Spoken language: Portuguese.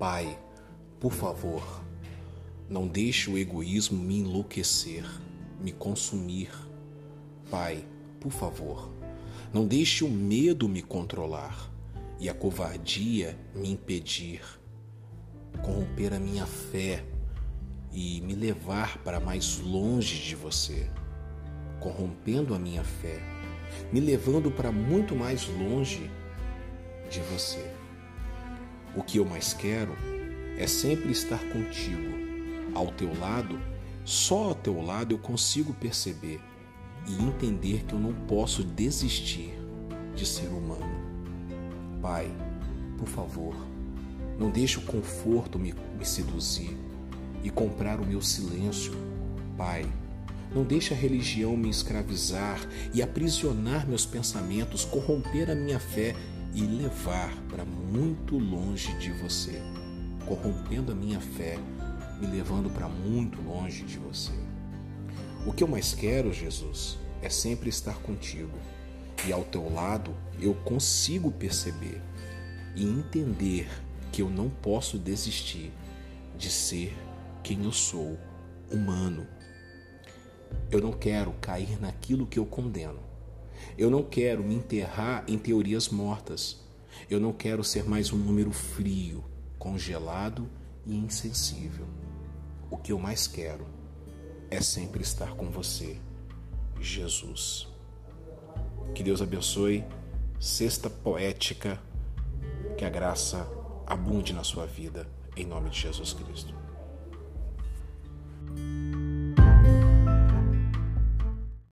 Pai, por favor, não deixe o egoísmo me enlouquecer, me consumir. Pai, por favor, não deixe o medo me controlar e a covardia me impedir, corromper a minha fé e me levar para mais longe de você, corrompendo a minha fé, me levando para muito mais longe de você. O que eu mais quero é sempre estar contigo, ao teu lado, só ao teu lado eu consigo perceber e entender que eu não posso desistir de ser humano. Pai, por favor, não deixe o conforto me, me seduzir e comprar o meu silêncio. Pai, não deixe a religião me escravizar e aprisionar meus pensamentos, corromper a minha fé e levar para muito longe de você, corrompendo a minha fé, me levando para muito longe de você. O que eu mais quero, Jesus, é sempre estar contigo e ao teu lado eu consigo perceber e entender que eu não posso desistir de ser quem eu sou, humano. Eu não quero cair naquilo que eu condeno. Eu não quero me enterrar em teorias mortas. Eu não quero ser mais um número frio, congelado e insensível. O que eu mais quero é sempre estar com você, Jesus. Que Deus abençoe. Sexta poética. Que a graça abunde na sua vida, em nome de Jesus Cristo.